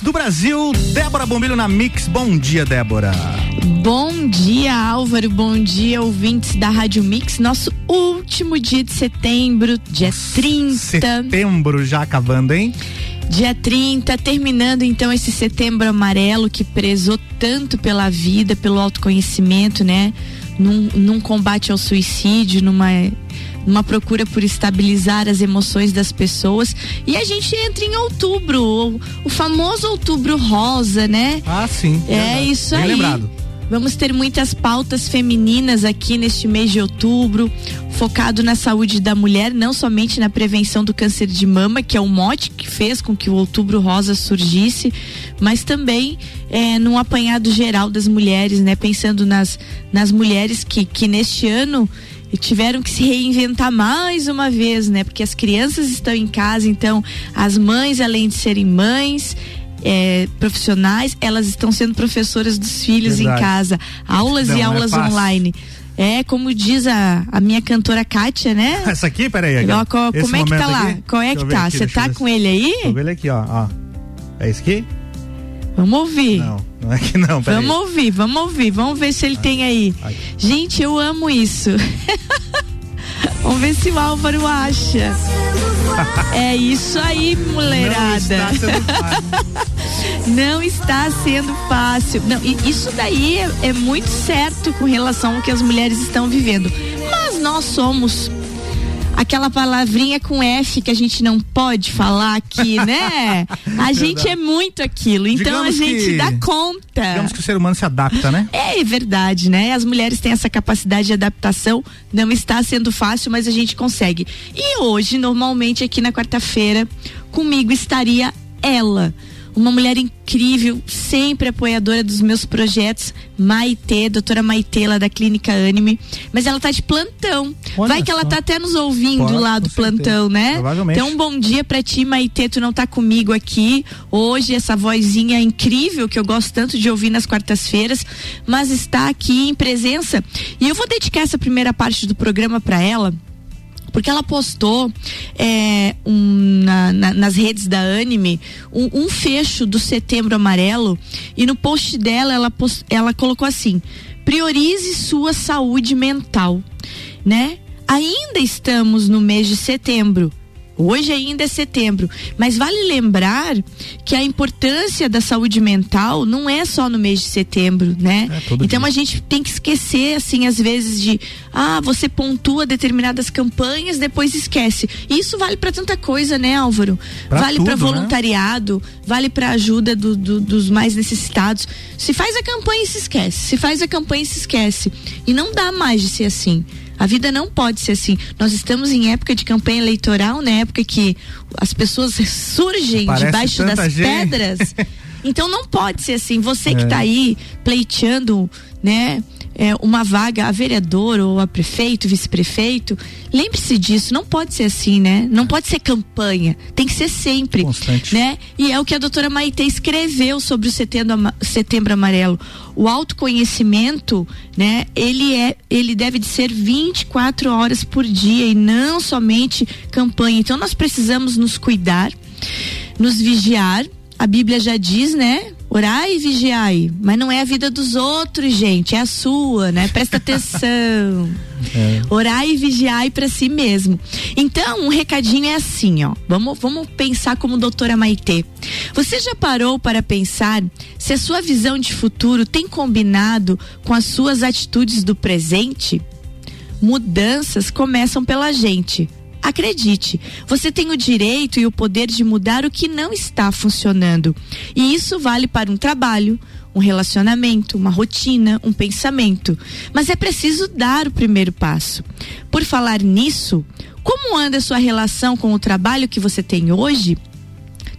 Mix do Brasil, Débora Bombilho na Mix. Bom dia, Débora. Bom dia, Álvaro. Bom dia, ouvintes da Rádio Mix. Nosso último dia de setembro, dia 30. Setembro já acabando, hein? Dia 30, terminando então esse setembro amarelo que prezou tanto pela vida, pelo autoconhecimento, né? Num, num combate ao suicídio, numa uma procura por estabilizar as emoções das pessoas. E a gente entra em outubro, o, o famoso outubro rosa, né? Ah, sim. É verdade. isso Bem aí. Lembrado. Vamos ter muitas pautas femininas aqui neste mês de outubro, focado na saúde da mulher, não somente na prevenção do câncer de mama, que é o mote que fez com que o outubro rosa surgisse, mas também é, num apanhado geral das mulheres, né? Pensando nas, nas mulheres que, que neste ano e tiveram que se reinventar mais uma vez, né? Porque as crianças estão em casa, então as mães, além de serem mães, é, profissionais, elas estão sendo professoras dos filhos Verdade. em casa, aulas Não, e é aulas é online. É, como diz a, a minha cantora Kátia, né? Essa aqui, peraí. Ó, qual, como é que tá lá? Aqui? Qual é que tá? Você tá com ele aí? Deixa eu ver ele aqui, ó, ó. É esse aqui? Vamos ouvir. Não, não é que não, peraí. Vamos ouvir, vamos ouvir, vamos ver se ele tem aí. Ai. Gente, eu amo isso. vamos ver se o Álvaro acha. é isso aí, mulherada. Não está sendo fácil. Não, isso daí é, é muito certo com relação ao que as mulheres estão vivendo. Mas nós somos aquela palavrinha com F que a gente não pode falar aqui, né? A gente é muito aquilo, então digamos a gente que, dá conta. Digamos que o ser humano se adapta, né? É verdade, né? As mulheres têm essa capacidade de adaptação, não está sendo fácil, mas a gente consegue. E hoje, normalmente aqui na quarta-feira, comigo estaria ela uma mulher incrível, sempre apoiadora dos meus projetos, Maitê, doutora Maitê, lá da Clínica Anime. Mas ela tá de plantão. Olha Vai que só. ela tá até nos ouvindo Pode, lá do plantão, né? Então, um bom dia pra ti, Maitê. Tu não tá comigo aqui hoje, essa vozinha incrível que eu gosto tanto de ouvir nas quartas-feiras, mas está aqui em presença. E eu vou dedicar essa primeira parte do programa para ela porque ela postou é, um, na, na, nas redes da Anime um, um, fecho do Setembro Amarelo e no post dela ela, post, ela colocou assim: priorize sua saúde mental, né? Ainda estamos no mês de setembro Hoje ainda é setembro, mas vale lembrar que a importância da saúde mental não é só no mês de setembro, né? É, então dia. a gente tem que esquecer, assim, às vezes de, ah, você pontua determinadas campanhas, depois esquece. Isso vale para tanta coisa, né, Álvaro? Pra vale para né? voluntariado, né? vale para ajuda do, do, dos mais necessitados. Se faz a campanha e se esquece, se faz a campanha e se esquece. E não dá mais de ser assim. A vida não pode ser assim. Nós estamos em época de campanha eleitoral, na né? época que as pessoas surgem Parece debaixo das gente. pedras. Então não pode ser assim. Você que está é. aí pleiteando, né? é, uma vaga a vereador ou a prefeito, vice-prefeito, lembre-se disso, não pode ser assim, né? Não pode ser campanha, tem que ser sempre, Constante. né? E é o que a doutora Maite escreveu sobre o setembro, setembro amarelo. O autoconhecimento, né? Ele é, ele deve de ser 24 horas por dia e não somente campanha. Então nós precisamos nos cuidar, nos vigiar. A Bíblia já diz, né? Orai e vigiai, mas não é a vida dos outros, gente, é a sua, né? Presta atenção. é. Orai e vigiai para si mesmo. Então, um recadinho é assim, ó. Vamos, vamos pensar como doutora Maitê. Você já parou para pensar se a sua visão de futuro tem combinado com as suas atitudes do presente? Mudanças começam pela gente Acredite, você tem o direito e o poder de mudar o que não está funcionando. E isso vale para um trabalho, um relacionamento, uma rotina, um pensamento. Mas é preciso dar o primeiro passo. Por falar nisso, como anda a sua relação com o trabalho que você tem hoje?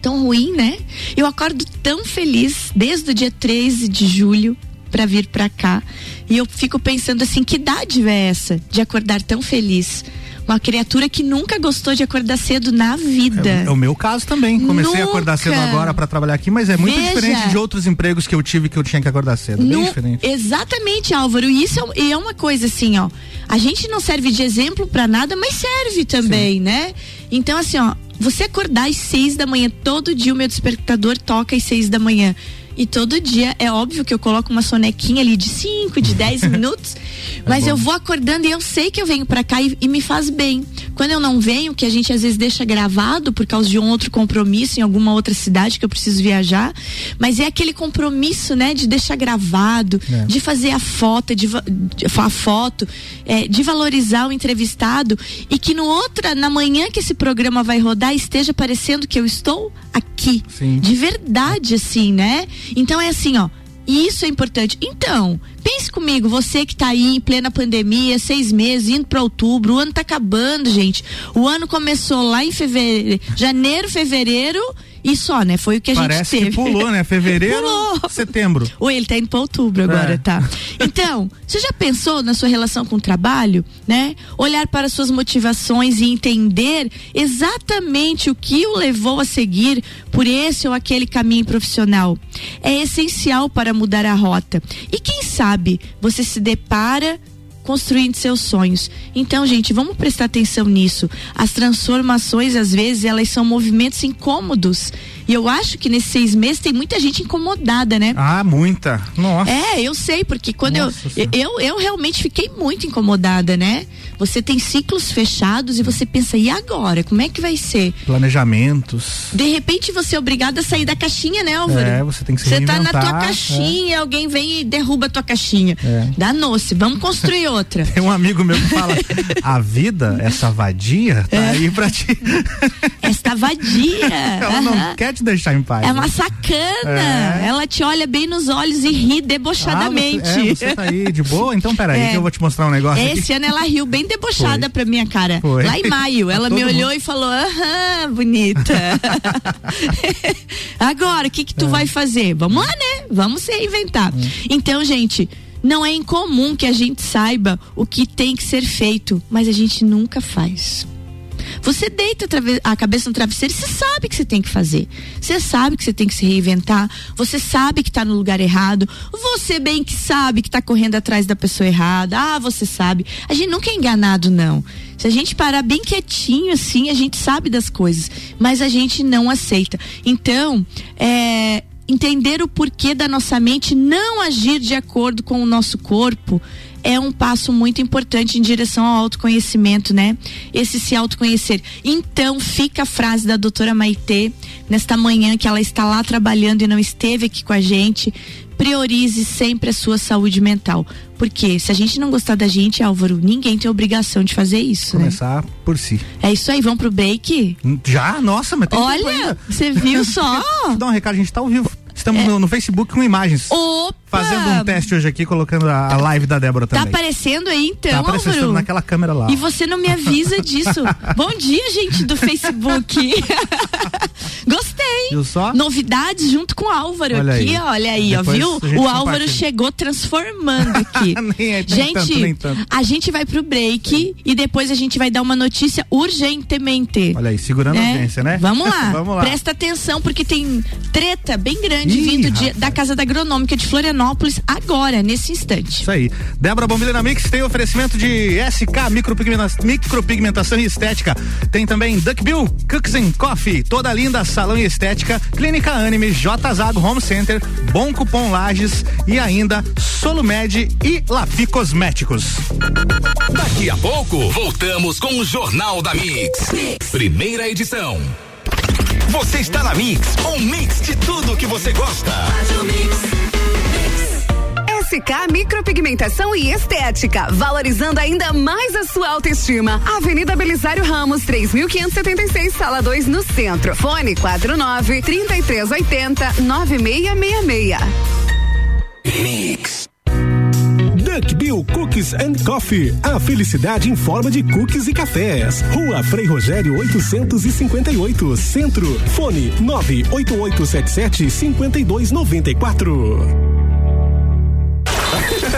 tão ruim, né? Eu acordo tão feliz desde o dia 13 de julho para vir para cá. E eu fico pensando assim, que idade é essa de acordar tão feliz? Uma criatura que nunca gostou de acordar cedo na vida. É, é o meu caso também. Comecei nunca. a acordar cedo agora para trabalhar aqui, mas é muito Veja. diferente de outros empregos que eu tive que eu tinha que acordar cedo. Bem diferente. Exatamente, Álvaro. E isso é, é, uma coisa assim, ó. A gente não serve de exemplo para nada, mas serve também, Sim. né? Então, assim, ó, você acordar às seis da manhã, todo dia o meu despertador toca às seis da manhã. E todo dia, é óbvio que eu coloco uma sonequinha ali de 5, de 10 minutos, é mas é eu vou acordando e eu sei que eu venho para cá e, e, me faz bem. Quando eu não venho, que a gente às vezes deixa gravado por causa de um outro compromisso em alguma outra cidade que eu preciso viajar, mas é aquele compromisso, né, de deixar gravado, é. de fazer a foto, de, de a foto, é, de valorizar o entrevistado e que no outra, na manhã que esse programa vai rodar, esteja parecendo que eu estou aqui. Sim. De verdade, assim, né? Então é assim, ó. Isso é importante. Então, pense comigo, você que está aí em plena pandemia, seis meses, indo para outubro, o ano está acabando, gente. O ano começou lá em fevereiro, janeiro, fevereiro e só, né? Foi o que a Parece gente teve. Parece que pulou, né? Fevereiro, pulou. setembro. Ou ele tá indo para outubro agora, é. tá? Então, você já pensou na sua relação com o trabalho, né? Olhar para suas motivações e entender exatamente o que o levou a seguir por esse ou aquele caminho profissional. É essencial para mudar a rota. E quem sabe você se depara construindo seus sonhos. Então, gente, vamos prestar atenção nisso. As transformações, às vezes, elas são movimentos incômodos. E eu acho que nesses seis meses tem muita gente incomodada, né? Ah, muita. Nossa. É, eu sei, porque quando eu, eu, eu realmente fiquei muito incomodada, né? Você tem ciclos fechados e você pensa, e agora? Como é que vai ser? Planejamentos. De repente você é obrigado a sair da caixinha, né, Álvaro? É, você tem que se Você tá na tua caixinha, é. alguém vem e derruba a tua caixinha. É. Danou-se, vamos construir outra. Tem um amigo meu que fala, a vida, essa vadia, tá é. aí pra ti. Esta vadia. Ela não quer te deixar em paz. É uma sacana. É. Ela te olha bem nos olhos e ri debochadamente. Ah, você, é, você tá aí de boa? Então peraí é. que eu vou te mostrar um negócio Esse aqui. ano ela riu bem debochada Foi. pra minha cara. Foi. Lá em maio, ela me olhou mundo. e falou: aham, bonita. Agora, o que que tu é. vai fazer? Vamos lá, né? Vamos se reinventar. Hum. Então, gente, não é incomum que a gente saiba o que tem que ser feito, mas a gente nunca faz. Você deita a cabeça no travesseiro e você sabe que você tem que fazer. Você sabe que você tem que se reinventar. Você sabe que está no lugar errado. Você bem que sabe que está correndo atrás da pessoa errada. Ah, você sabe. A gente nunca é enganado, não. Se a gente parar bem quietinho assim, a gente sabe das coisas, mas a gente não aceita. Então, é, entender o porquê da nossa mente não agir de acordo com o nosso corpo é um passo muito importante em direção ao autoconhecimento, né? Esse se autoconhecer. Então, fica a frase da doutora Maitê, nesta manhã que ela está lá trabalhando e não esteve aqui com a gente. Priorize sempre a sua saúde mental. Porque se a gente não gostar da gente, Álvaro, ninguém tem obrigação de fazer isso. Né? Começar né? por si. É isso aí, vamos pro bake? Já? Nossa, mas tem Olha, você viu só? Dar um recado, a gente tá ao vivo. Estamos é. no, no, Facebook com imagens. Opa! Fazendo um teste hoje aqui, colocando a, a live da Débora tá também. Tá aparecendo aí então, Tá aparecendo Álvaro. naquela câmera lá. E você não me avisa disso. Bom dia, gente do Facebook. Gostei. Viu só? Novidades junto com o Álvaro olha aqui, aí. olha aí, ó, viu? O Álvaro chegou transformando aqui. nem é, nem gente, nem tanto. a gente vai pro break e depois a gente vai dar uma notícia urgentemente. Olha aí, segurando a audiência, né? Vamos lá. Vamos lá. Presta atenção porque tem treta bem grande Ih, vindo de, da Casa da Agronômica de Florianópolis agora, nesse instante. Isso aí. Débora Bombilha na Mix tem oferecimento de SK micropigmentação, micropigmentação e estética. Tem também Duck Bill, Cooks and Coffee, toda linda salão e estética, Clínica Anime, J Zago Home Center, Bom Cupom Lages e ainda Solumed e Lafi Cosméticos. Daqui a pouco voltamos com o Jornal da mix. Primeira edição. Você está na Mix, um mix de tudo que você gosta. SK Micropigmentação e Estética, valorizando ainda mais a sua autoestima. Avenida Belisário Ramos, 3576, sala 2, no centro. Fone 49 3380 9666. Mix. Duck Bill Cookies Cookies and Coffee. A felicidade em forma de cookies e cafés. Rua Frei Rogério 858, Centro. Fone 98877 5294.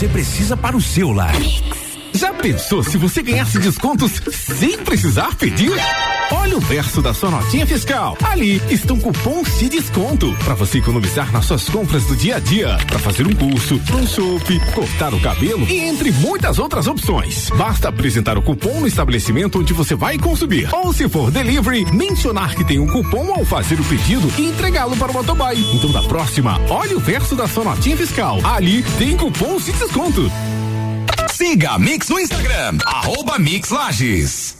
Você precisa para o seu lar. Já pensou se você ganhasse descontos sem precisar pedir? Olha o verso da sua notinha fiscal. Ali estão cupons de desconto para você economizar nas suas compras do dia a dia, para fazer um curso, um chope, cortar o cabelo e entre muitas outras opções. Basta apresentar o cupom no estabelecimento onde você vai consumir. Ou se for delivery, mencionar que tem um cupom ao fazer o pedido e entregá-lo para o motoboy. Então da próxima, olha o verso da sua notinha fiscal. Ali tem cupons de desconto. Siga a Mix no Instagram, arroba Mix Lages.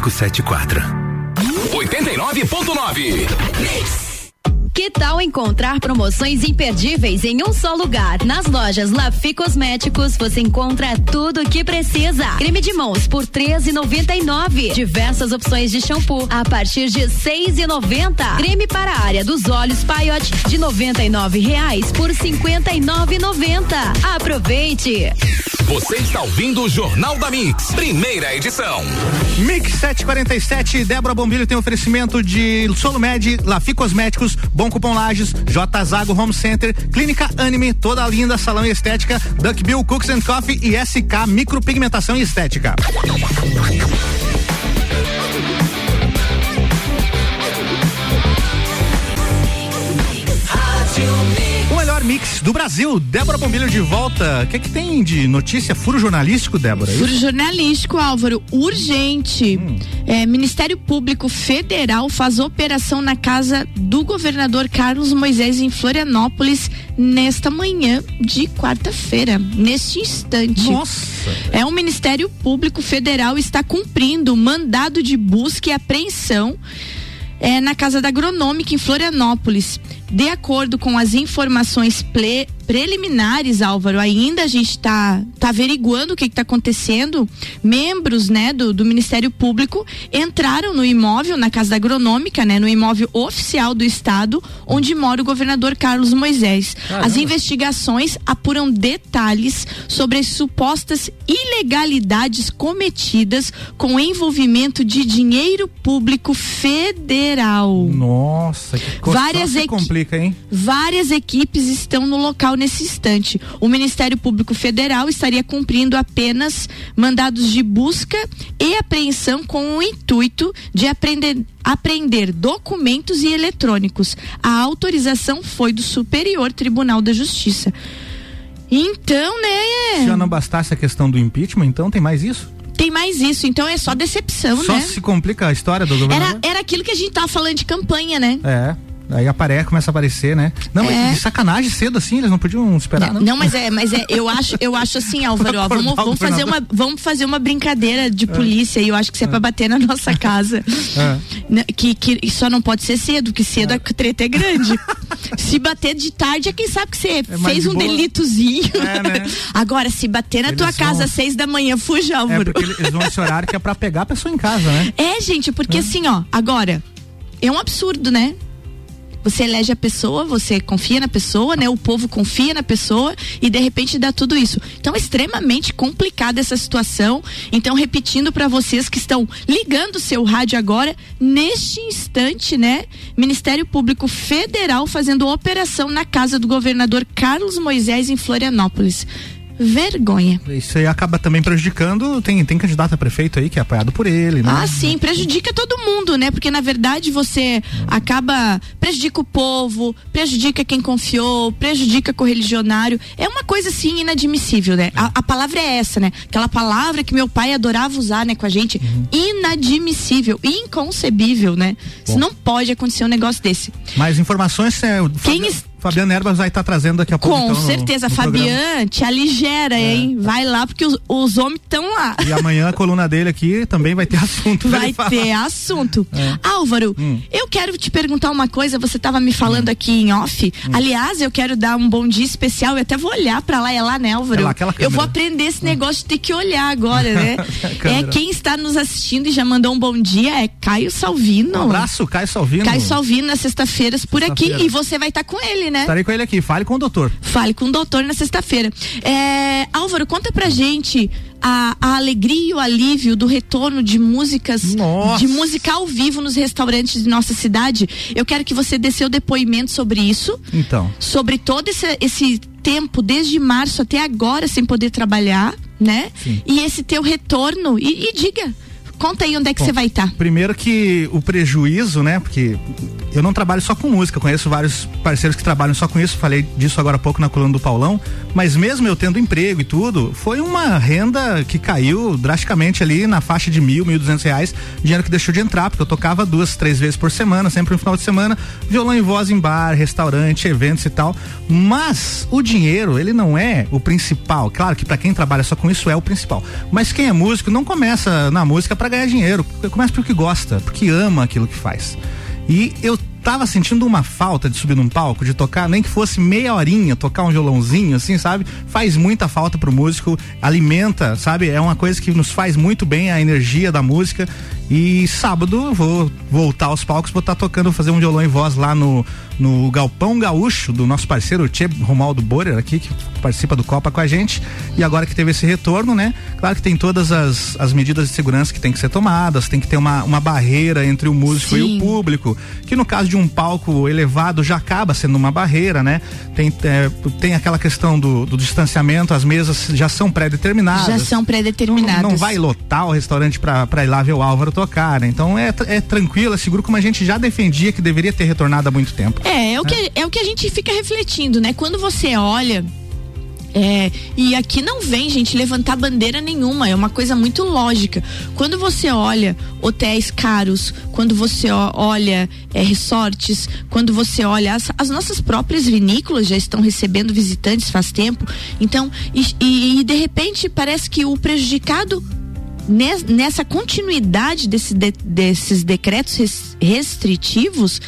574. 89.9. Que tal encontrar promoções imperdíveis em um só lugar? Nas lojas Lafi Cosméticos você encontra tudo o que precisa. Creme de mãos por 13,99. Diversas opções de shampoo a partir de 6,90. Creme para a área dos olhos Paiote de R$ reais por 59,90. Aproveite. Você está ouvindo o Jornal da Mix, primeira edição. Mix 747, Débora Bombilho tem oferecimento de Solumed, Lafi Cosméticos, Bom Cupom Lages, J Home Center, Clínica Anime, toda linda, salão estética, Duck Bill Cooks and Coffee e SK Micropigmentação e Estética. Do Brasil. Débora Bombilho de volta. O que é que tem de notícia? Furo jornalístico, Débora? Furo jornalístico, Álvaro. Urgente. Hum. É, Ministério Público Federal faz operação na casa do governador Carlos Moisés em Florianópolis nesta manhã de quarta-feira, neste instante. Nossa. É o Ministério Público Federal está cumprindo mandado de busca e apreensão é, na casa da Agronômica em Florianópolis. De acordo com as informações ple, preliminares, Álvaro, ainda a gente está tá averiguando o que está acontecendo. Membros, né, do, do Ministério Público entraram no imóvel, na Casa Agronômica, né, no imóvel oficial do Estado, onde mora o governador Carlos Moisés. Caramba. As investigações apuram detalhes sobre as supostas ilegalidades cometidas com envolvimento de dinheiro público federal. Nossa, que Várias se hein? Várias equipes estão no local nesse instante. O Ministério Público Federal estaria cumprindo apenas mandados de busca e apreensão com o intuito de aprender, apreender documentos e eletrônicos. A autorização foi do Superior Tribunal da Justiça. Então, né? Se já não bastasse a questão do impeachment, então tem mais isso? tem mais isso, então é só decepção, só né? Só se complica a história do governador. Era, era aquilo que a gente tava falando de campanha, né? É. Aí aparece, começa a aparecer, né? Não, É. mas de sacanagem cedo assim, eles não podiam esperar, não? Não, mas é, mas é, eu acho, eu acho assim, Álvaro, ó, vamos, vamos fazer uma, vamos fazer uma brincadeira de polícia e eu acho que isso é pra bater na nossa casa. É. Né, Que, que só não pode ser cedo, que cedo a treta é grande. se bater de tarde é quem sabe que você mais fez de um boa. delitozinho. É, né? Agora, se bater na Eles tua casa vão- às seis da manhã, fuja, É Álvaro. porque eles vão esse horário que é pra pegar a pessoa em casa, né? É, gente, porque assim, ó, agora, é um absurdo, né? Você elege a pessoa, você confia na pessoa, né? O povo confia na pessoa e de repente dá tudo isso. Então é extremamente complicada essa situação. Então, repetindo para vocês que estão ligando o seu rádio agora, neste instante, né? Ministério Público Federal fazendo operação na casa do governador Carlos Moisés em Florianópolis. Vergonha. Isso aí acaba também prejudicando. Tem, tem candidato a prefeito aí que é apoiado por ele, né? Ah, sim, prejudica todo mundo, né? Porque na verdade você acaba prejudica o povo, prejudica quem confiou, prejudica correligionário. É uma coisa assim inadmissível, né? A, a palavra é essa, né? Aquela palavra que meu pai adorava usar, né, com a gente, inadmissível, inconcebível, né? Isso não pode acontecer um negócio desse. Mais informações, é, o Quem Fabiano Erbas vai estar trazendo daqui a pouco. Com então, no- certeza, no. É. Fabian, te aligera, hein? Vai lá porque os, os homens estão lá. E amanhã a coluna dele aqui também vai ter assunto. Vai ter assunto. Álvaro, Hum. eu quero te perguntar uma coisa, você estava me falando aqui em off. Hum. Aliás, eu quero dar um bom dia especial, eu até vou olhar pra lá, é lá, né, Álvaro? É lá, aquela eu vou aprender esse negócio de ter que olhar agora, né? É quem está nos assistindo e já mandou um bom dia é Caio Salvino. Um abraço, Caio Salvino. Caio Salvino nas sextas-feiras por aqui e você vai estar com ele, né? Estarei com ele aqui. Fale com o doutor. Fale com o doutor na sexta-feira. É, Álvaro, conta pra gente a, a alegria e o alívio do retorno de músicas, Nossa. de música ao vivo nos restaurantes de nossa cidade. Eu quero que você dê seu depoimento sobre isso, Então. sobre todo esse, esse tempo, desde março até agora, sem poder trabalhar, né? Sim. E esse teu retorno. E, e diga, conta aí onde é que você vai estar. Primeiro que o prejuízo, né? Porque eu não trabalho só com música, conheço vários parceiros que trabalham só com isso, falei disso agora há pouco na coluna do Paulão, mas mesmo eu tendo emprego e tudo, foi uma renda que caiu drasticamente ali na faixa de mil, mil e duzentos reais, dinheiro que deixou de entrar, porque eu tocava duas, três vezes por semana, sempre no final de semana, violão em voz em bar, restaurante, eventos e tal, mas o dinheiro, ele não é o principal, claro que para quem trabalha só com isso é o principal, mas quem é músico não começa na música para ganhar dinheiro, começa porque gosta, porque ama aquilo que faz. E eu tava sentindo uma falta de subir num palco, de tocar, nem que fosse meia horinha, tocar um violãozinho, assim, sabe? Faz muita falta pro músico, alimenta, sabe? É uma coisa que nos faz muito bem a energia da música. E sábado eu vou voltar aos palcos, vou estar tocando, vou fazer um violão e voz lá no, no Galpão Gaúcho, do nosso parceiro Tchê Romaldo Borer aqui, que participa do Copa com a gente. E agora que teve esse retorno, né? Claro que tem todas as, as medidas de segurança que tem que ser tomadas, tem que ter uma, uma barreira entre o músico e Sim. o público, que no caso de um palco elevado já acaba sendo uma barreira, né? Tem, é, tem aquela questão do, do distanciamento, as mesas já são pré-determinadas. Já são pré-determinadas. Não, não vai lotar o restaurante pra ir lá ver o Álvaro tocar, né? Então é, é tranquilo, é seguro como a gente já defendia que deveria ter retornado há muito tempo. É, é o, que, é o que a gente fica refletindo, né? Quando você olha. É, e aqui não vem, gente, levantar bandeira nenhuma, é uma coisa muito lógica. Quando você olha hotéis caros, quando você olha é, resorts, quando você olha as, as nossas próprias vinícolas já estão recebendo visitantes faz tempo. Então, e, e- e de repente parece que o prejudicado nessa continuidade desse de- desses decretos res- restritivos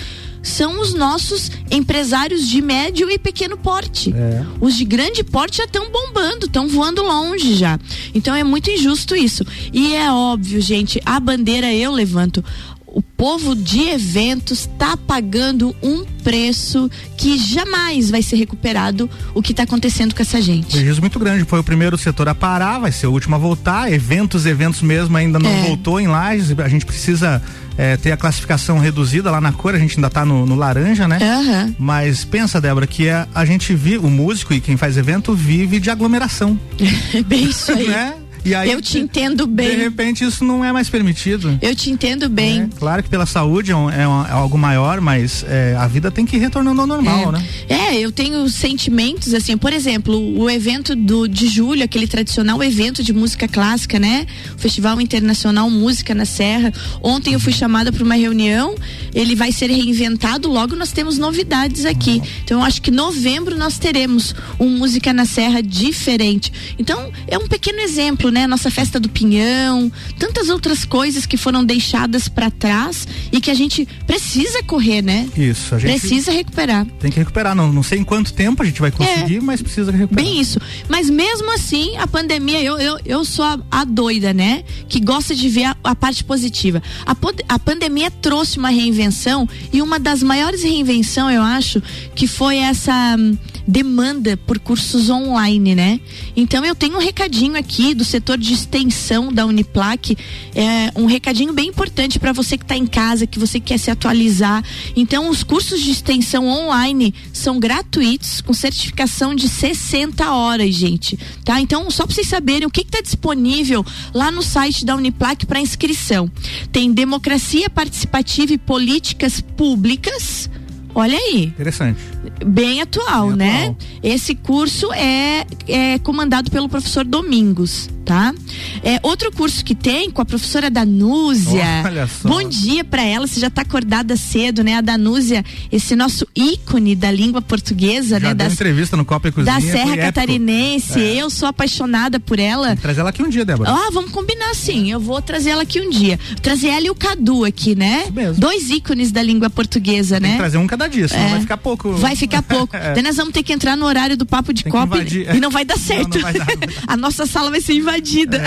são os nossos empresários de médio e pequeno porte. Os de grande porte já estão bombando, estão voando longe já. Então é muito injusto isso. E é óbvio, gente, a bandeira eu levanto. O povo de eventos está pagando um preço que jamais vai ser recuperado o que está acontecendo com essa gente. Prejuízo muito grande. Foi o primeiro setor a parar, vai ser o último a voltar. Eventos, eventos mesmo ainda não É. voltou em Lages. A gente precisa é, ter a classificação reduzida lá na cor, a gente ainda tá no, no laranja, né? Aham. Mas pensa, Débora, que a, a gente vive, o músico e quem faz evento vive de aglomeração. É bem isso aí. né? E aí, Eu te entendo bem. De repente isso não é mais permitido. Eu te entendo bem. É, claro que pela saúde é, um- é um- é algo maior, mas é, a vida tem que ir retornando ao normal, é. né? É, eu tenho sentimentos, assim, por exemplo, o evento do, de julho, aquele tradicional evento de música clássica, né? O Festival Internacional Música na Serra. Ontem eu fui chamada para uma reunião, ele vai ser reinventado, logo nós temos novidades aqui. Então eu acho que novembro nós teremos um Música na Serra diferente. Então, é um pequeno exemplo, né? Nossa festa do Pinhão, tantas outras coisas que foram deixadas para trás e que a gente precisa correr, né? Isso, a gente Precisa recuperar. tem que recuperar. Não, não sei em quanto tempo a gente vai conseguir, mas precisa recuperar. É. Bem isso. Mas mesmo assim, a pandemia, eu, eu, eu sou a, a doida, né? Que gosta de ver a, a parte positiva. A, a pandemia trouxe uma reinvenção e uma das maiores reinvenções, eu acho, que foi essa hum, demanda por cursos online, né? Então eu tenho um recadinho aqui do setor de extensão da Uniplac, é, um recadinho bem importante para você que está em casa, que você quer se atualizar. Então os cursos de extensão online são gratuitos com certificação de 60 horas, gente, tá? Então só para vocês saberem o que está disponível lá no site da Uniplac para inscrição. Tem democracia participativa e políticas públicas. Olha aí Interessante. bem atual, Bem né? atual. Esse curso é, é comandado pelo professor Domingos, tá? É outro curso que tem com a professora Danúzia. Olha só. Bom dia pra ela, você já tá acordada cedo, né? A Danúzia, esse nosso ícone da língua portuguesa, Já né? deu Das, entrevista no Copa e Cozinha. da foi Serra. Catarinense. É. Eu sou apaixonada por ela. Traz ela aqui um dia, Débora. Ah, vamos combinar sim. Eu vou trazer ela aqui um dia. Trazer ela e o Cadu aqui, né? Dois ícones da língua portuguesa, Tem né? trazer um cada dia, senão É. vai ficar pouco. Vai ficar pouco. É. Nós vamos ter que entrar no horário do papo de Tem copa e, e não vai dar certo. Não, não vai dar, A nossa sala vai ser invadida.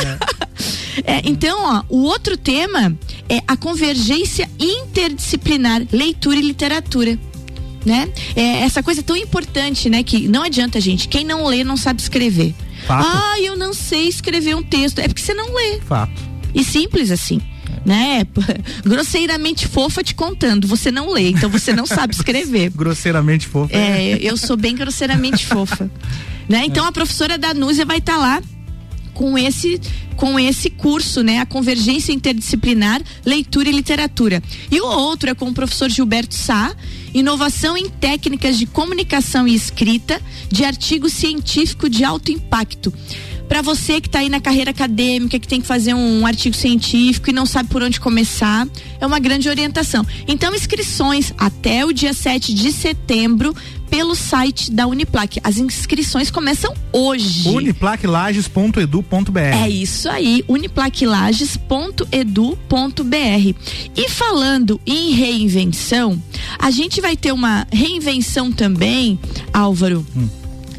É, então, ó, o outro tema é a convergência interdisciplinar, leitura e literatura. Né? É essa coisa tão importante, né? Que não adianta, gente. Quem não lê não sabe escrever. Fato. Ah, eu não sei escrever um texto. É porque você não lê. Fato. E simples assim. Né? Grosseiramente fofa te contando. Você não lê, então você não sabe escrever. Grosseiramente fofo. É, eu sou bem grosseiramente fofa. Né? Então a professora Danúzia vai estar lá com esse com esse curso, né, a convergência interdisciplinar, leitura e literatura. E o outro é com o professor Gilberto Sá, inovação em técnicas de comunicação e escrita de artigo científico de alto impacto. Para você que está aí na carreira acadêmica, que tem que fazer um artigo científico e não sabe por onde começar, é uma grande orientação. Então, inscrições até o dia 7 de setembro pelo site da Uniplac. As inscrições começam hoje. Uniplaclages.edu.br. É isso aí, uniplaclages.edu.br. E falando em reinvenção, a gente vai ter uma reinvenção também, Álvaro,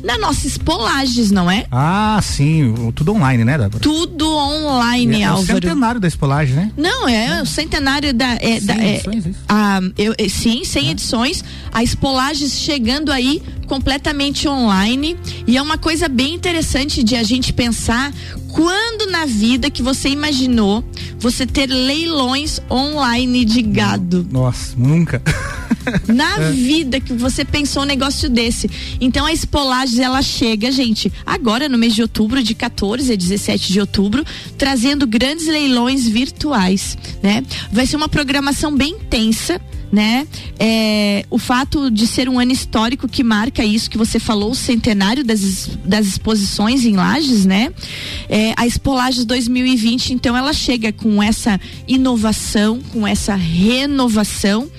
na nossa Espolages, não é? Ah, sim. o- Tudo online, né, Débora? Tudo online, é, é o Álvaro. centenário da espolagem, né? Não, é o centenário da. É, da é, edições, isso? a, eu, é, sim, 100 edições. A Espolages chegando aí completamente online. E é uma coisa bem interessante de a gente pensar quando na vida que você imaginou você ter leilões online de gado. Nossa, nunca. Na É. vida que você pensou um negócio desse. Então a Espolages ela chega, gente, agora no mês de outubro, de 14 a 17 de outubro, trazendo grandes leilões virtuais, né? Vai ser uma programação bem intensa. Né? É, o fato de ser um ano histórico que marca isso que você falou, o centenário das, das exposições em Lages, né? É, a Expo Lages 2020, então, ela chega com essa inovação, com essa renovação,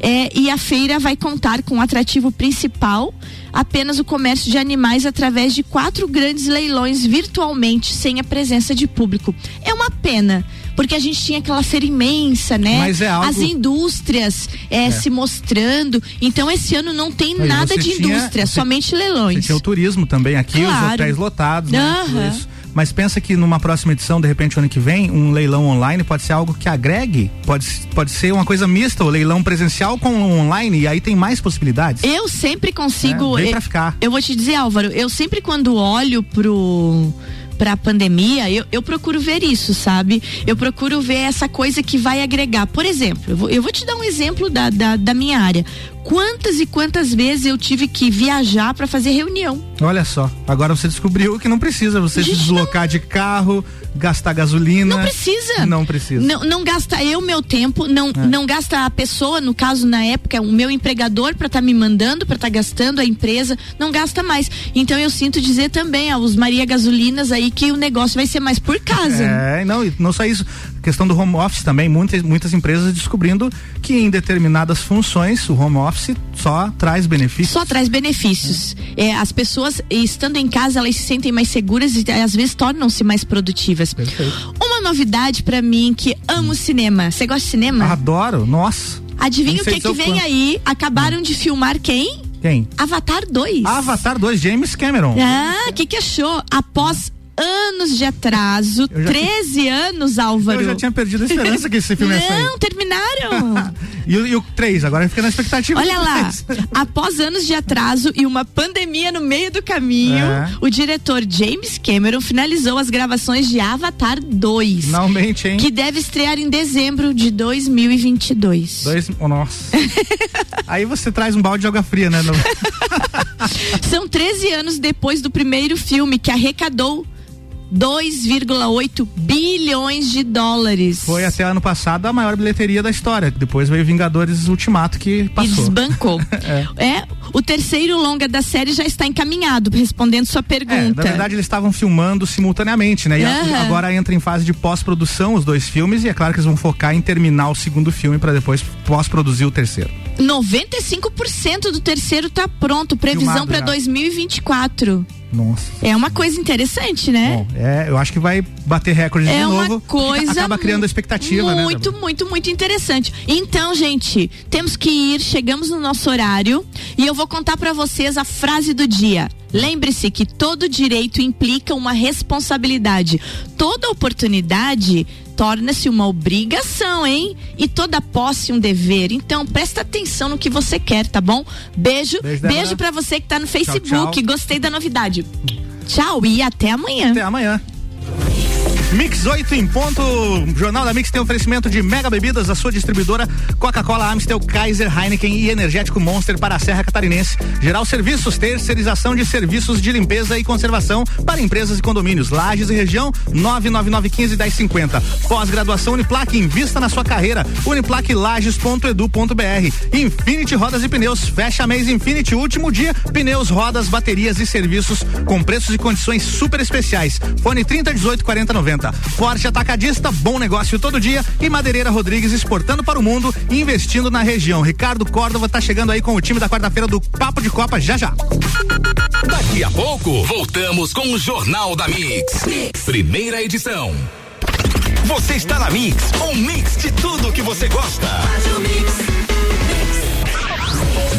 é, e a feira vai contar com o atrativo principal apenas o comércio de animais através de quatro grandes leilões virtualmente, sem a presença de público. É uma pena. Porque a gente tinha aquela feira imensa, né? Mas é algo- As indústrias é, É. se mostrando. Então, esse ano não tem Mas nada você de tinha- indústria, você- somente Você leilões. tinha o turismo também aqui, os Claro. hotéis lotados, né? Tudo isso. Mas pensa que numa próxima edição, de repente, ano que vem, um leilão online pode ser algo que agregue, pode, pode ser uma coisa mista, o leilão presencial com o online, e aí tem mais possibilidades. Eu sempre consigo. É, eu, pra ficar. eu vou te dizer, Álvaro, eu sempre quando olho pro pra pandemia, eu, eu procuro ver isso, sabe? Eu procuro ver essa coisa que vai agregar. Por exemplo, eu vou, eu vou te dar um exemplo da, da, da minha área. Quantas e quantas vezes eu tive que viajar para fazer reunião. Olha só, agora você descobriu que não precisa você se deslocar de carro, gastar gasolina. Não precisa. Não precisa. Não, não gasta eu meu tempo, não, É. não gasta a pessoa, no caso na época, o meu empregador para estar me mandando, para estar gastando a empresa, não gasta mais. Então eu sinto dizer também aos Maria Gasolinas aí que o negócio vai ser mais por casa. É, não, não só isso. Questão do home office também, muitas, muitas empresas descobrindo que em determinadas funções o home office só traz benefícios. Só traz benefícios. É, as pessoas, estando em casa, elas se sentem mais seguras e às vezes tornam-se mais produtivas. Uma novidade pra mim que amo cinema. Você gosta de cinema? Adoro, nossa. Adivinha o que, que vem aí? Acabaram de filmar quem? Quem? Avatar 2. Avatar 2, James Cameron. Ah, o que, que achou? Após anos de atraso, Eu já 13 anos, Álvaro. Eu já tinha perdido a esperança que esse filme ia sair. Não, terminaram. E, o- e o 3, agora fica na expectativa. Olha lá, após anos de atraso e uma pandemia no meio do caminho, É. o diretor James Cameron finalizou as gravações de Avatar 2. Finalmente, hein? Que deve estrear em dezembro de 2022. Dois, oh, nossa. Aí você traz um balde de água fria, né? São 13 anos depois do primeiro filme que arrecadou 2,8 bilhões de dólares. Foi até ano passado a maior bilheteria da história. Depois veio Vingadores Ultimato que E passou. desbancou. é. O terceiro longa da série já está encaminhado, respondendo sua É, pergunta. na verdade eles estavam filmando simultaneamente, né? E Aham. agora entra em fase de pós-produção os dois filmes e é claro que eles vão focar em terminar o segundo filme para depois pós-produzir o terceiro. 95% do terceiro tá pronto, previsão para já. 2024. Nossa. É uma coisa interessante, né? Bom, é, eu acho que vai bater recorde de É uma novo. coisa Acaba criando expectativa, né? muito, muito, muito interessante. Então, gente, temos que ir, chegamos no nosso horário e eu vou contar pra vocês a frase do dia. Lembre-se que todo direito implica uma responsabilidade. Toda oportunidade torna-se uma obrigação, hein? E toda posse um dever. Então, presta atenção no que você quer, tá bom? Beijo, Beijo, beijo, pra você que tá no Facebook. tchau. Gostei da novidade. Tchau e até amanhã. Até amanhã. Mix 8 em ponto. Jornal da Mix tem oferecimento de mega bebidas, a sua distribuidora Coca-Cola, Amstel, Kaiser, Heineken e Energético Monster para a Serra Catarinense. Geral Serviços, terceirização de serviços de limpeza e conservação para empresas e condomínios. Lages e região, 99915 1050. Pós-graduação Uniplac, invista na sua carreira. Uniplaclages.edu.br. Infinity Rodas e Pneus, fecha mês Infinity, último dia. Pneus, rodas, baterias e serviços com preços e condições super especiais. Fone 30 18 40 90. Forte Atacadista, bom negócio todo dia. E Madeireira Rodrigues exportando para o mundo e investindo na região. Ricardo Córdova tá chegando aí com o time da quarta-feira do Papo de Copa já já. Daqui a pouco, voltamos com o Jornal da mix. Primeira edição. Você está na Mix, um mix de tudo que você gosta.